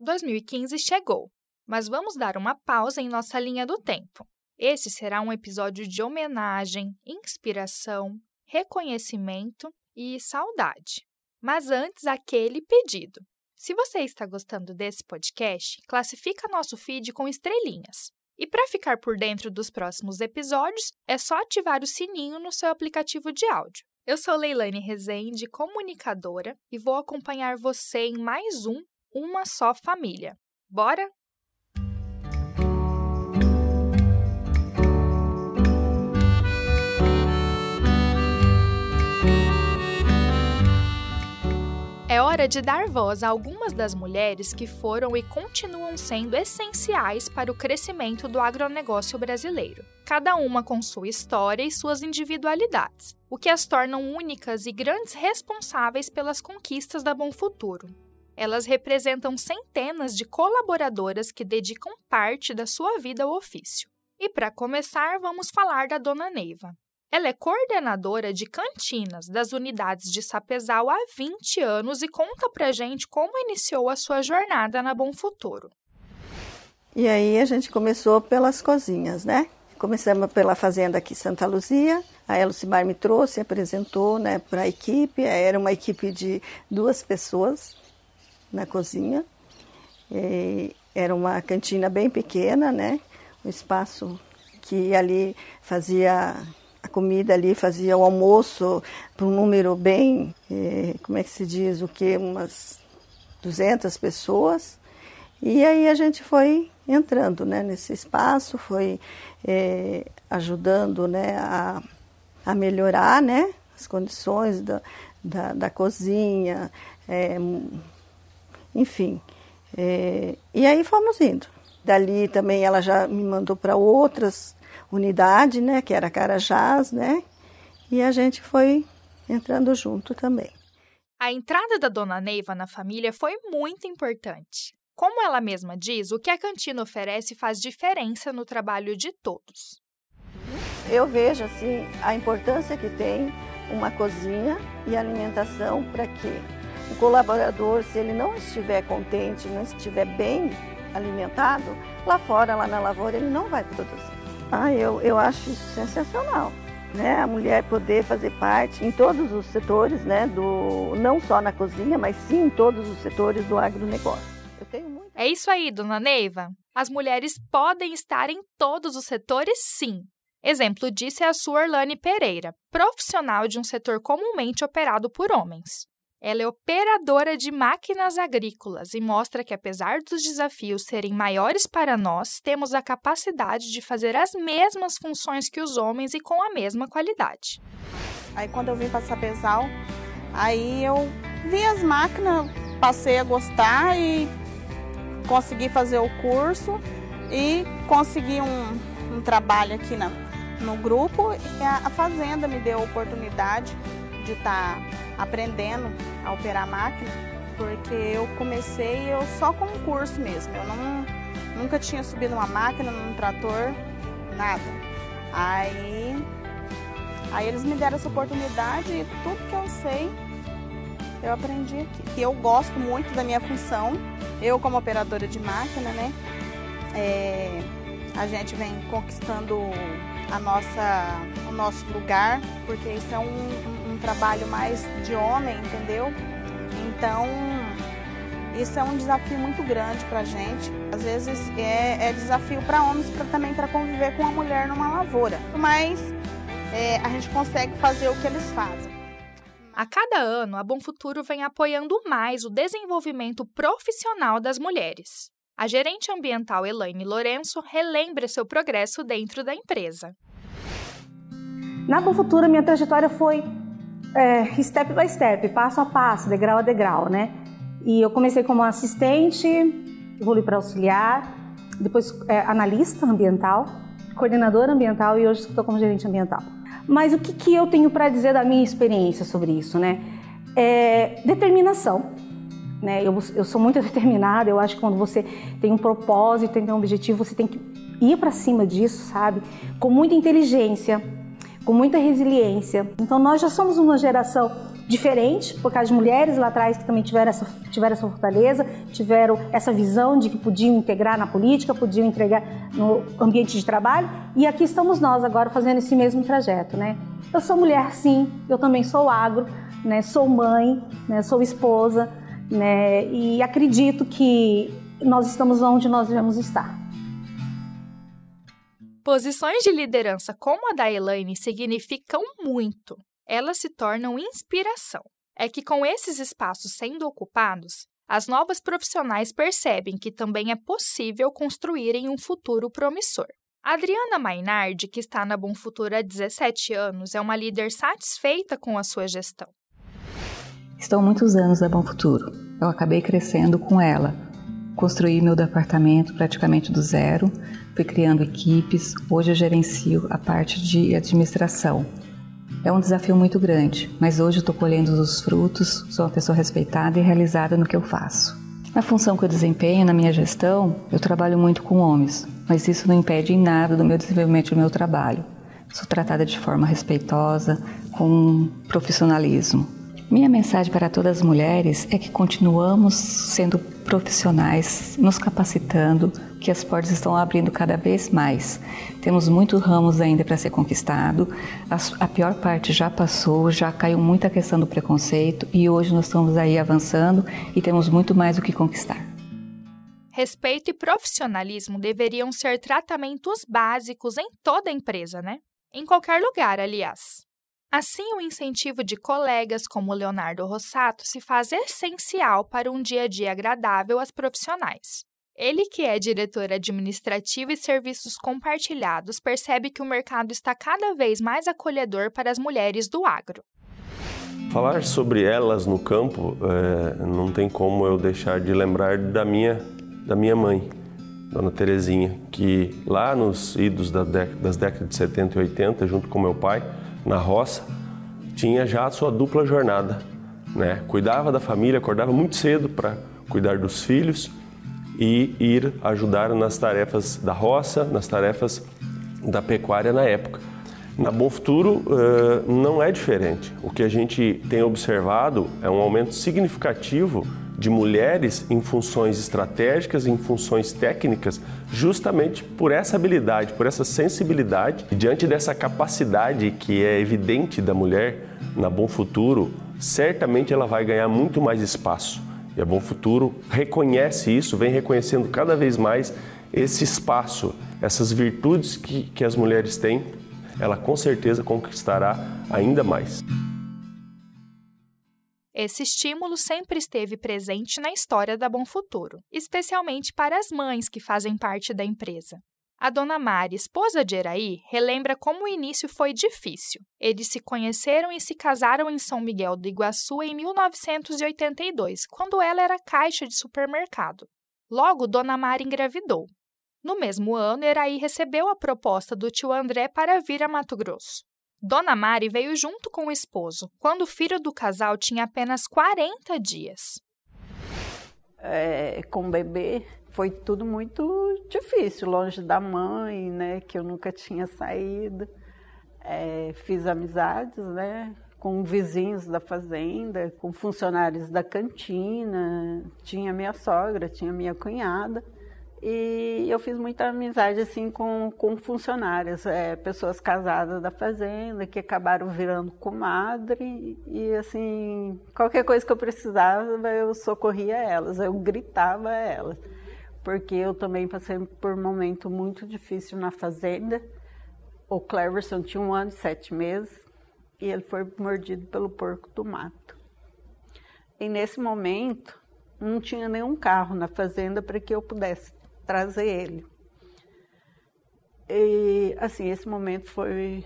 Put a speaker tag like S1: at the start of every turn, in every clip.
S1: 2015 chegou, mas vamos dar uma pausa em nossa linha do tempo. Esse será um episódio de homenagem, inspiração, reconhecimento e saudade. Mas antes, aquele pedido. Se você está gostando desse podcast, classifica nosso feed com estrelinhas. E para ficar por dentro dos próximos episódios, é só ativar o sininho no seu aplicativo de áudio. Eu sou Leilane Rezende, comunicadora, e vou acompanhar você em mais um Uma Só Família. Bora? É hora de dar voz a algumas das mulheres que foram e continuam sendo essenciais para o crescimento do agronegócio brasileiro, cada uma com sua história e suas individualidades, o que as tornam únicas e grandes responsáveis pelas conquistas da Bom Futuro. Elas representam centenas de colaboradoras que dedicam parte da sua vida ao ofício. E para começar, vamos falar da Dona Neiva. Ela é coordenadora de cantinas das unidades de Sapezal há 20 anos e conta pra gente como iniciou a sua jornada na Bom Futuro.
S2: E aí a gente começou pelas cozinhas, né? Começamos pela fazenda aqui Santa Luzia. A Elcimar me trouxe, apresentou né, para a equipe. Era uma equipe de duas pessoas na cozinha. E era uma cantina bem pequena, né? Um espaço que ali fazia a comida ali, fazia o almoço para um número bem, eh, como é que se diz, o que, umas 200 pessoas. E aí a gente foi entrando né, nesse espaço, foi eh, ajudando né, a, a melhorar né, as condições da, da, da cozinha, é, enfim. É, e aí fomos indo. Dali também ela já me mandou para outras unidade, né, que era Carajás, né, e a gente foi entrando junto também.
S1: A entrada da dona Neiva na família foi muito importante. Como ela mesma diz, o que a cantina oferece faz diferença no trabalho de todos.
S2: Eu vejo assim a importância que tem uma cozinha e alimentação para que o colaborador, se ele não estiver contente, não estiver bem alimentado, lá fora, lá na lavoura, ele não vai produzir. Ah, eu, eu acho isso sensacional. Né, a mulher poder fazer parte em todos os setores, né, do, não só na cozinha, mas sim em todos os setores do agronegócio. Eu
S1: tenho muito... É isso aí, dona Neiva. As mulheres podem estar em todos os setores, sim. Exemplo disso é a sua Orlane Pereira, profissional de um setor comumente operado por homens. Ela é operadora de máquinas agrícolas e mostra que, apesar dos desafios serem maiores para nós, temos a capacidade de fazer as mesmas funções que os homens e com a mesma qualidade.
S3: Aí, quando eu vim para Sapezal, aí eu vi as máquinas, passei a gostar e consegui fazer o curso e consegui um, um trabalho aqui na, no grupo e a, a fazenda me deu a oportunidade de estar tá aprendendo a operar a máquina, porque eu comecei eu só com um curso mesmo. Eu não, nunca tinha subido uma máquina, num trator, nada. Aí, aí eles me deram essa oportunidade e tudo que eu sei eu aprendi aqui. Eu gosto muito da minha função. Eu como operadora de máquina, né? É, a gente vem conquistando a nossa, o nosso lugar, porque isso é um, um trabalho mais de homem, entendeu? Então, isso é um desafio muito grande para a gente. Às vezes é, é desafio para homens pra, também para conviver com a mulher numa lavoura, mas é, a gente consegue fazer o que eles fazem.
S1: A cada ano, a Bom Futuro vem apoiando mais o desenvolvimento profissional das mulheres. A gerente ambiental Elaine Lourenço relembra seu progresso dentro da empresa.
S4: Na Futura, minha trajetória foi é, step by step, passo a passo, degrau a degrau, né? E eu comecei como assistente, evolui para auxiliar, depois é, analista ambiental, coordenadora ambiental e hoje estou como gerente ambiental. Mas o que, que eu tenho para dizer da minha experiência sobre isso, né? É, determinação né? Eu, eu sou muito determinada, eu acho que quando você tem um propósito, tem um objetivo, você tem que ir para cima disso, sabe? Com muita inteligência, com muita resiliência. Então nós já somos uma geração diferente, por causa de mulheres lá atrás que também tiveram essa, tiveram essa fortaleza, tiveram essa visão de que podiam integrar na política, podiam entregar no ambiente de trabalho, e aqui estamos nós agora fazendo esse mesmo trajeto, né? Eu sou mulher, sim, eu também sou agro, né? Sou mãe, né? Sou esposa, né? E acredito que nós estamos onde nós devemos estar.
S1: Posições de liderança como a da Elaine significam muito elas se tornam inspiração. É que com esses espaços sendo ocupados, as novas profissionais percebem que também é possível construírem um futuro promissor. Adriana Mainardi, que está na Bom Futuro há 17 anos, é uma líder satisfeita com a sua gestão.
S5: Estou muitos anos na Bom Futuro. Eu acabei crescendo com ela. Construí meu departamento praticamente do zero, fui criando equipes. Hoje eu gerencio a parte de administração, é um desafio muito grande, mas hoje estou colhendo os frutos, sou uma pessoa respeitada e realizada no que eu faço. Na função que eu desempenho na minha gestão, eu trabalho muito com homens, mas isso não impede em nada do meu desenvolvimento do meu trabalho. Sou tratada de forma respeitosa, com profissionalismo. Minha mensagem para todas as mulheres é que continuamos sendo profissionais, nos capacitando, que as portas estão abrindo cada vez mais. Temos muitos ramos ainda para ser conquistado. A, a, pior parte já passou, já caiu muita questão do preconceito e hoje nós estamos aí avançando e temos muito mais o que conquistar.
S1: Respeito e profissionalismo deveriam ser tratamentos básicos em toda empresa, né? Em qualquer lugar, aliás. Assim, o incentivo de colegas como Leonardo Rossato se faz essencial para um dia a dia agradável às profissionais. Ele, que é diretor administrativo e serviços compartilhados, percebe que o mercado está cada vez mais acolhedor para as mulheres do agro.
S6: Falar sobre elas no campo, é, não tem como eu deixar de lembrar da minha, da minha mãe, Dona Terezinha, que lá nos idos das décadas de 70 e 80, junto com meu pai, na roça, tinha já a sua dupla jornada. Né? Cuidava da família, acordava muito cedo para cuidar dos filhos e ir ajudar nas tarefas da roça, nas tarefas da pecuária na época. Na Bom Futuro não é diferente. O que a gente tem observado é um aumento significativo de mulheres em funções estratégicas, em funções técnicas, justamente por essa habilidade, por essa sensibilidade. E diante dessa capacidade que é evidente da mulher na Bom Futuro, certamente ela vai ganhar muito mais espaço e a Bom Futuro reconhece isso, vem reconhecendo cada vez mais esse espaço, essas virtudes que, que as mulheres têm, ela com certeza conquistará ainda mais.
S1: Esse estímulo sempre esteve presente na história da Bom Futuro, especialmente para as mães que fazem parte da empresa. A dona Mari, esposa de Eraí, relembra como o início foi difícil. Eles se conheceram e se casaram em São Miguel do Iguaçu em 1982, quando ela era caixa de supermercado. Logo, dona Mari engravidou. No mesmo ano, Eraí recebeu a proposta do tio André para vir a Mato Grosso. Dona Mari veio junto com o esposo, quando o filho do casal tinha apenas 40 dias.
S7: É, com o bebê, foi tudo muito difícil, longe da mãe, né, que eu nunca tinha saído. É, fiz amizades, né, com vizinhos da fazenda, com funcionários da cantina, tinha minha sogra, tinha minha cunhada. E eu fiz muita amizade assim com, com funcionários, é, pessoas casadas da fazenda que acabaram virando comadre e assim qualquer coisa que eu precisava eu socorria elas, eu gritava a elas porque eu também passei por um momento muito difícil na fazenda. O Cleverson tinha um ano e sete meses e ele foi mordido pelo porco do mato. E nesse momento, não tinha nenhum carro na fazenda para que eu pudesse trazer ele. E, assim, esse momento foi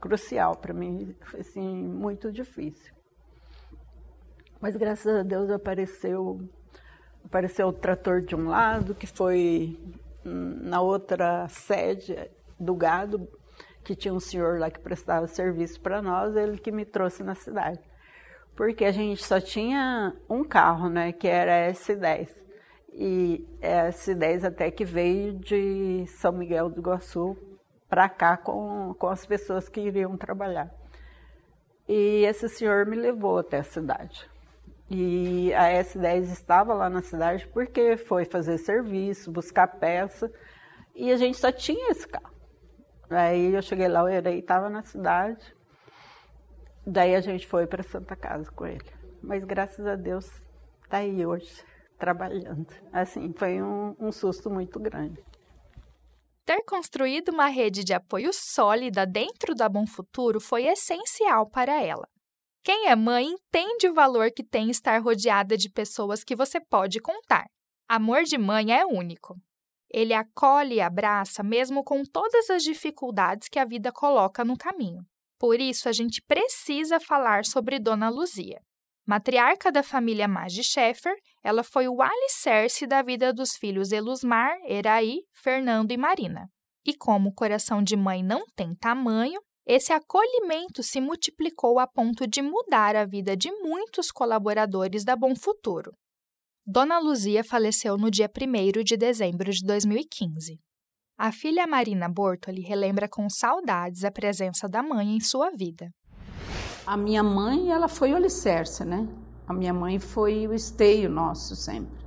S7: crucial para mim, foi, assim, muito difícil. Mas graças a Deus apareceu apareceu o trator de um lado, que foi na outra sede do gado, que tinha um senhor lá que prestava serviço para nós, ele que me trouxe na cidade. Porque a gente só tinha um carro, né, que era a S10. E a S10 até que veio de São Miguel do Iguaçu para cá com, com as pessoas que iriam trabalhar.
S8: E esse senhor me levou até a cidade. E a S10 estava lá na cidade porque foi fazer serviço, buscar peça, e a gente só tinha esse carro. Aí eu cheguei lá, o Erei estava na cidade, daí a gente foi para Santa Casa com ele. Mas graças a Deus está aí hoje, trabalhando. Assim, foi um, um susto muito grande.
S1: Ter construído uma rede de apoio sólida dentro da Bom Futuro foi essencial para ela. Quem é mãe entende o valor que tem estar rodeada de pessoas que você pode contar. Amor de mãe é único. Ele acolhe e abraça mesmo com todas as dificuldades que a vida coloca no caminho. Por isso, a gente precisa falar sobre Dona Luzia. Matriarca da família Maggi Schaeffer, ela foi o alicerce da vida dos filhos Elusmar, Eraí, Fernando e Marina. E como o coração de mãe não tem tamanho, esse acolhimento se multiplicou a ponto de mudar a vida de muitos colaboradores da Bom Futuro. Dona Luzia faleceu no dia 1 de dezembro de 2015. A filha Marina Bortoli relembra com saudades a presença da mãe em sua vida.
S8: A minha mãe, ela foi o alicerce, né? A minha mãe foi o esteio nosso sempre.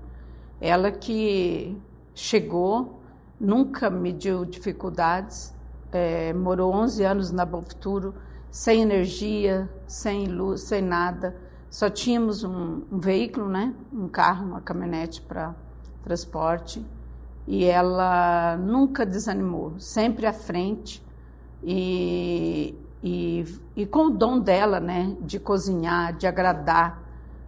S8: Ela que chegou, nunca mediu dificuldades, é, morou 11 anos na Bom Futuro, sem energia, sem luz, sem nada. Só tínhamos um, um veículo, né? Um carro, uma caminhonete para transporte. E ela nunca desanimou, sempre à frente. E e, e com o dom dela, né, de cozinhar, de agradar,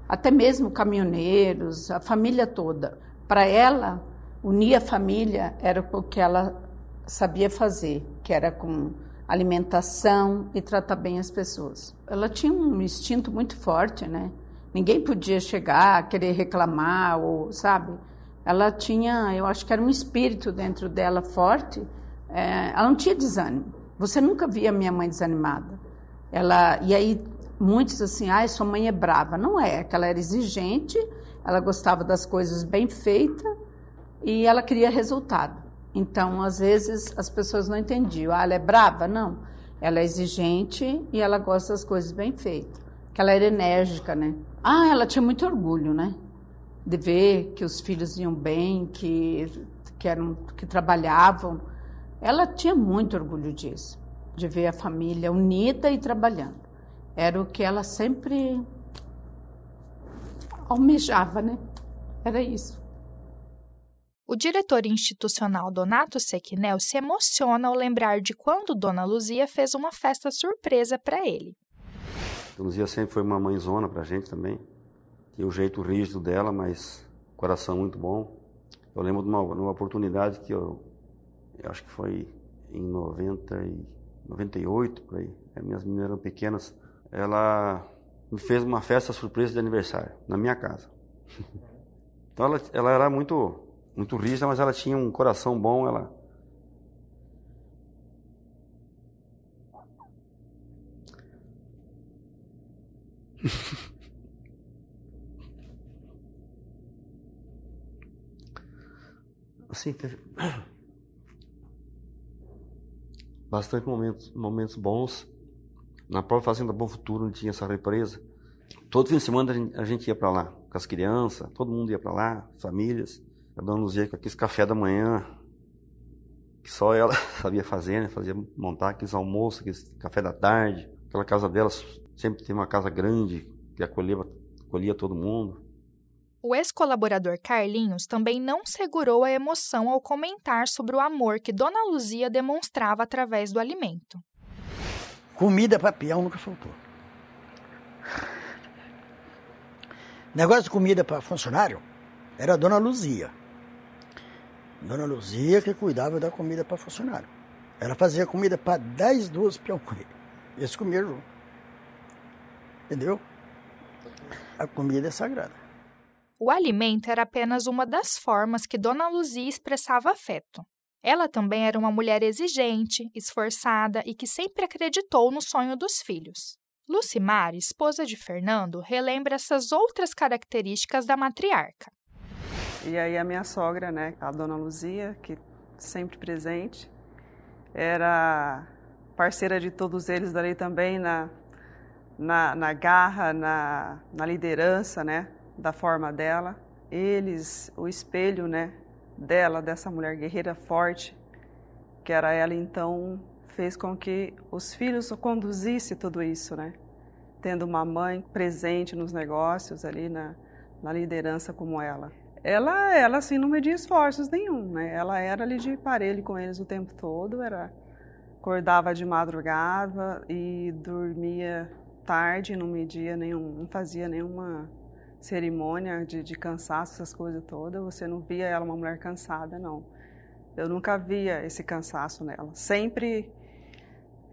S8: até mesmo caminhoneiros, a família toda. Para ela, unir a família era o que ela sabia fazer, que era com alimentação e tratar bem as pessoas. Ela tinha um instinto muito forte, né? Ninguém podia chegar, querer reclamar ou, sabe? Ela tinha, eu acho que era um espírito dentro dela forte. É, ela não tinha desânimo. Você nunca via minha mãe desanimada. Ela e aí muitos assim, ai, sua mãe é brava. Não é, que ela era exigente, ela gostava das coisas bem feitas e ela queria resultado. Então, às vezes as pessoas não entendiam. Ah, ela é brava? Não. Ela é exigente e ela gosta das coisas bem feitas. Que ela era enérgica, né? Ah, ela tinha muito orgulho, né? De ver que os filhos iam bem, que que eram que trabalhavam. Ela tinha muito orgulho disso, de ver a família unida e trabalhando. Era o que ela sempre almejava, né? Era isso.
S1: O diretor institucional Donato Sequinel se emociona ao lembrar de quando Dona Luzia fez uma festa surpresa para ele.
S9: Dona Luzia sempre foi uma mãezona para a gente também. Tinha o jeito rígido dela, mas coração muito bom. Eu lembro de uma, de uma oportunidade que eu eu acho que foi em 90 e 98, por aí. As minhas meninas eram pequenas. Ela me fez uma festa surpresa de aniversário na minha casa. então ela, ela era muito, muito rígida, mas ela tinha um coração bom. Ela assim, teve bastante momentos, momentos bons. Na própria Fazenda Bom Futuro, onde tinha essa represa. Todo fim de semana a gente, ia para lá, com as crianças, todo mundo ia para lá, famílias. A dona Luzia com aqueles café da manhã, que só ela sabia fazer, né? Fazia montar aqueles almoços, aqueles café da tarde. Aquela casa dela sempre tem uma casa grande, que acolhia, acolhia todo mundo.
S1: O ex-colaborador Carlinhos também não segurou a emoção ao comentar sobre o amor que Dona Luzia demonstrava através do alimento.
S10: Comida para peão nunca faltou. Negócio de comida para funcionário era a Dona Luzia. Dona Luzia que cuidava da comida para funcionário. Ela fazia comida para 10, 12 peão comer. Eles comiam junto. Entendeu? A comida é sagrada.
S1: O alimento era apenas uma das formas que Dona Luzia expressava afeto. Ela também era uma mulher exigente, esforçada e que sempre acreditou no sonho dos filhos. Lucimar, esposa de Fernando, relembra essas outras características da matriarca.
S11: E aí a minha sogra, né, a Dona Luzia, que sempre presente, era parceira de todos eles dali também na, na, na garra, na, na liderança, né, da forma dela. Eles, o espelho, né, dela, dessa mulher guerreira forte, que era ela, então fez com que os filhos conduzissem tudo isso, né? Tendo uma mãe presente nos negócios ali na, na liderança como ela. Ela, ela assim não media esforços nenhum, né? Ela era ali de parelho com eles o tempo todo, era acordava de madrugada e dormia tarde, não media nenhum, não fazia nenhuma cerimônia de, de cansaço, essas coisas todas. Você não via ela uma mulher cansada, não. Eu nunca via esse cansaço nela. Sempre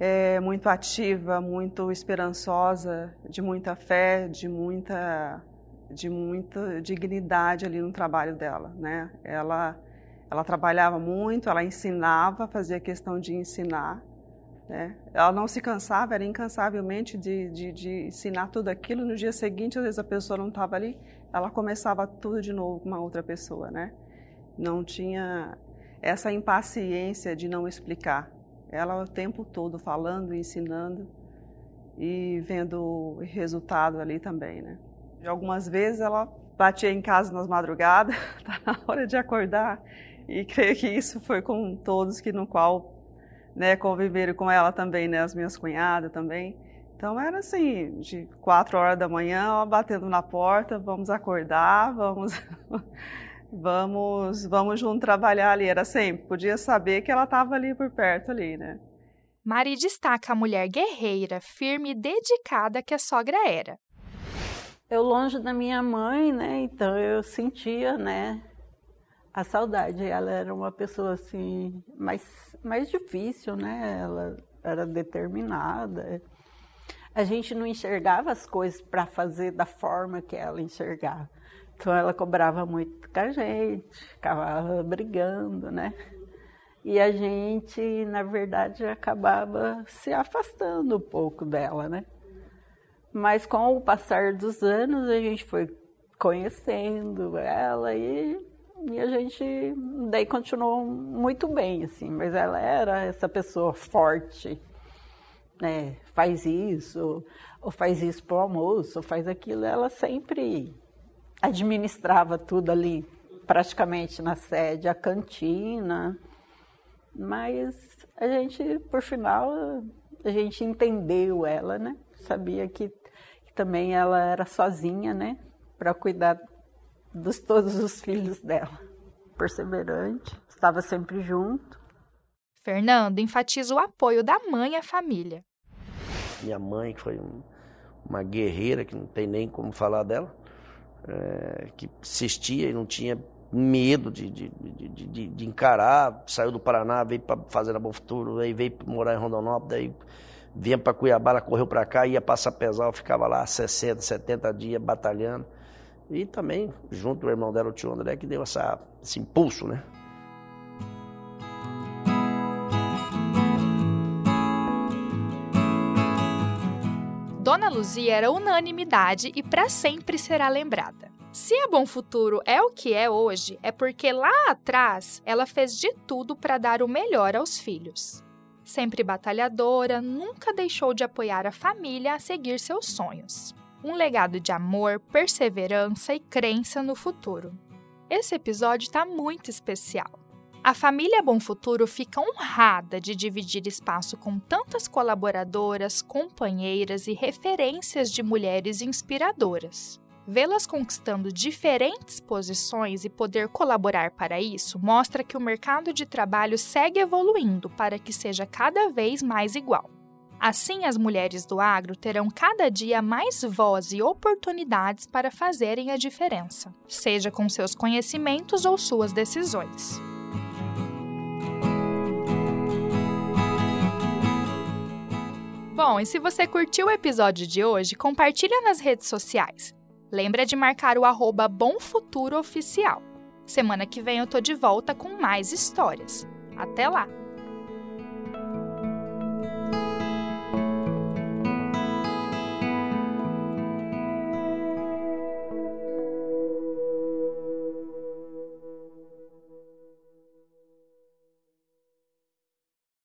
S11: é, muito ativa, muito esperançosa, de muita fé, de muita, de muita dignidade ali no trabalho dela, né? Ela, ela trabalhava muito, ela ensinava, fazia questão de ensinar, né? Ela não se cansava, era incansavelmente de, de, de ensinar tudo aquilo. No dia seguinte, às vezes a pessoa não estava ali, ela começava tudo de novo com uma outra pessoa, né? Não tinha essa impaciência de não explicar. Ela o tempo todo falando, ensinando e vendo o resultado ali também, né? Algumas vezes ela batia em casa nas madrugadas, tá na hora de acordar, e creio que isso foi com todos que no qual né, conviveram com ela também, né, as minhas cunhadas também. Então era assim, de quatro horas da manhã, ela batendo na porta, vamos acordar, vamos, vamos, vamos junto trabalhar ali. Era sempre, podia saber que ela estava ali por perto ali, né?
S1: Mari destaca a mulher guerreira, firme e dedicada que a sogra era.
S7: Eu longe da minha mãe, né? Então eu sentia, né, a saudade. Ela era uma pessoa assim mais mais difícil, né? Ela era determinada. A gente não enxergava as coisas para fazer da forma que ela enxergava. Então ela cobrava muito com a gente, ficava brigando, né? E a gente, na verdade, acabava se afastando um pouco dela, né? Mas com o passar dos anos, a gente foi conhecendo ela e e a gente daí continuou muito bem, assim, mas ela era essa pessoa forte, né? Faz isso, ou faz isso pro almoço, ou faz aquilo. Ela sempre administrava tudo ali, praticamente na sede, a cantina. Mas a gente, por final, a gente entendeu ela, né? Sabia que, que também ela era sozinha, né? Para cuidar dos todos os filhos dela. Perseverante, estava sempre junto.
S1: Fernando enfatiza o apoio da mãe à família.
S12: Minha mãe, que foi uma guerreira, que não tem nem como falar dela, é, que assistia e não tinha medo de, de, de, de, encarar, saiu do Paraná, veio para fazer a Bom Futuro, aí veio morar em Rondonópolis, daí vinha para Cuiabá, ela correu para cá, ia passar pesal, ficava lá 60, 70 dias batalhando. E também, junto com o irmão dela, o tio André, que deu essa, esse impulso, né?
S1: Dona Luzia era unanimidade e para sempre será lembrada. Se a Bom Futuro é o que é hoje, é porque lá atrás ela fez de tudo para dar o melhor aos filhos. Sempre batalhadora, nunca deixou de apoiar a família a seguir seus sonhos um legado de amor, perseverança e crença no futuro. Esse episódio está muito especial. A família Bom Futuro fica honrada de dividir espaço com tantas colaboradoras, companheiras e referências de mulheres inspiradoras. Vê-las conquistando diferentes posições e poder colaborar para isso mostra que o mercado de trabalho segue evoluindo para que seja cada vez mais igual. Assim, as mulheres do agro terão cada dia mais voz e oportunidades para fazerem a diferença, seja com seus conhecimentos ou suas decisões. Bom, e se você curtiu o episódio de hoje, compartilha nas redes sociais. Lembra de marcar o arroba Bom Futuro Oficial. Semana que vem eu tô de volta com mais histórias. Até lá!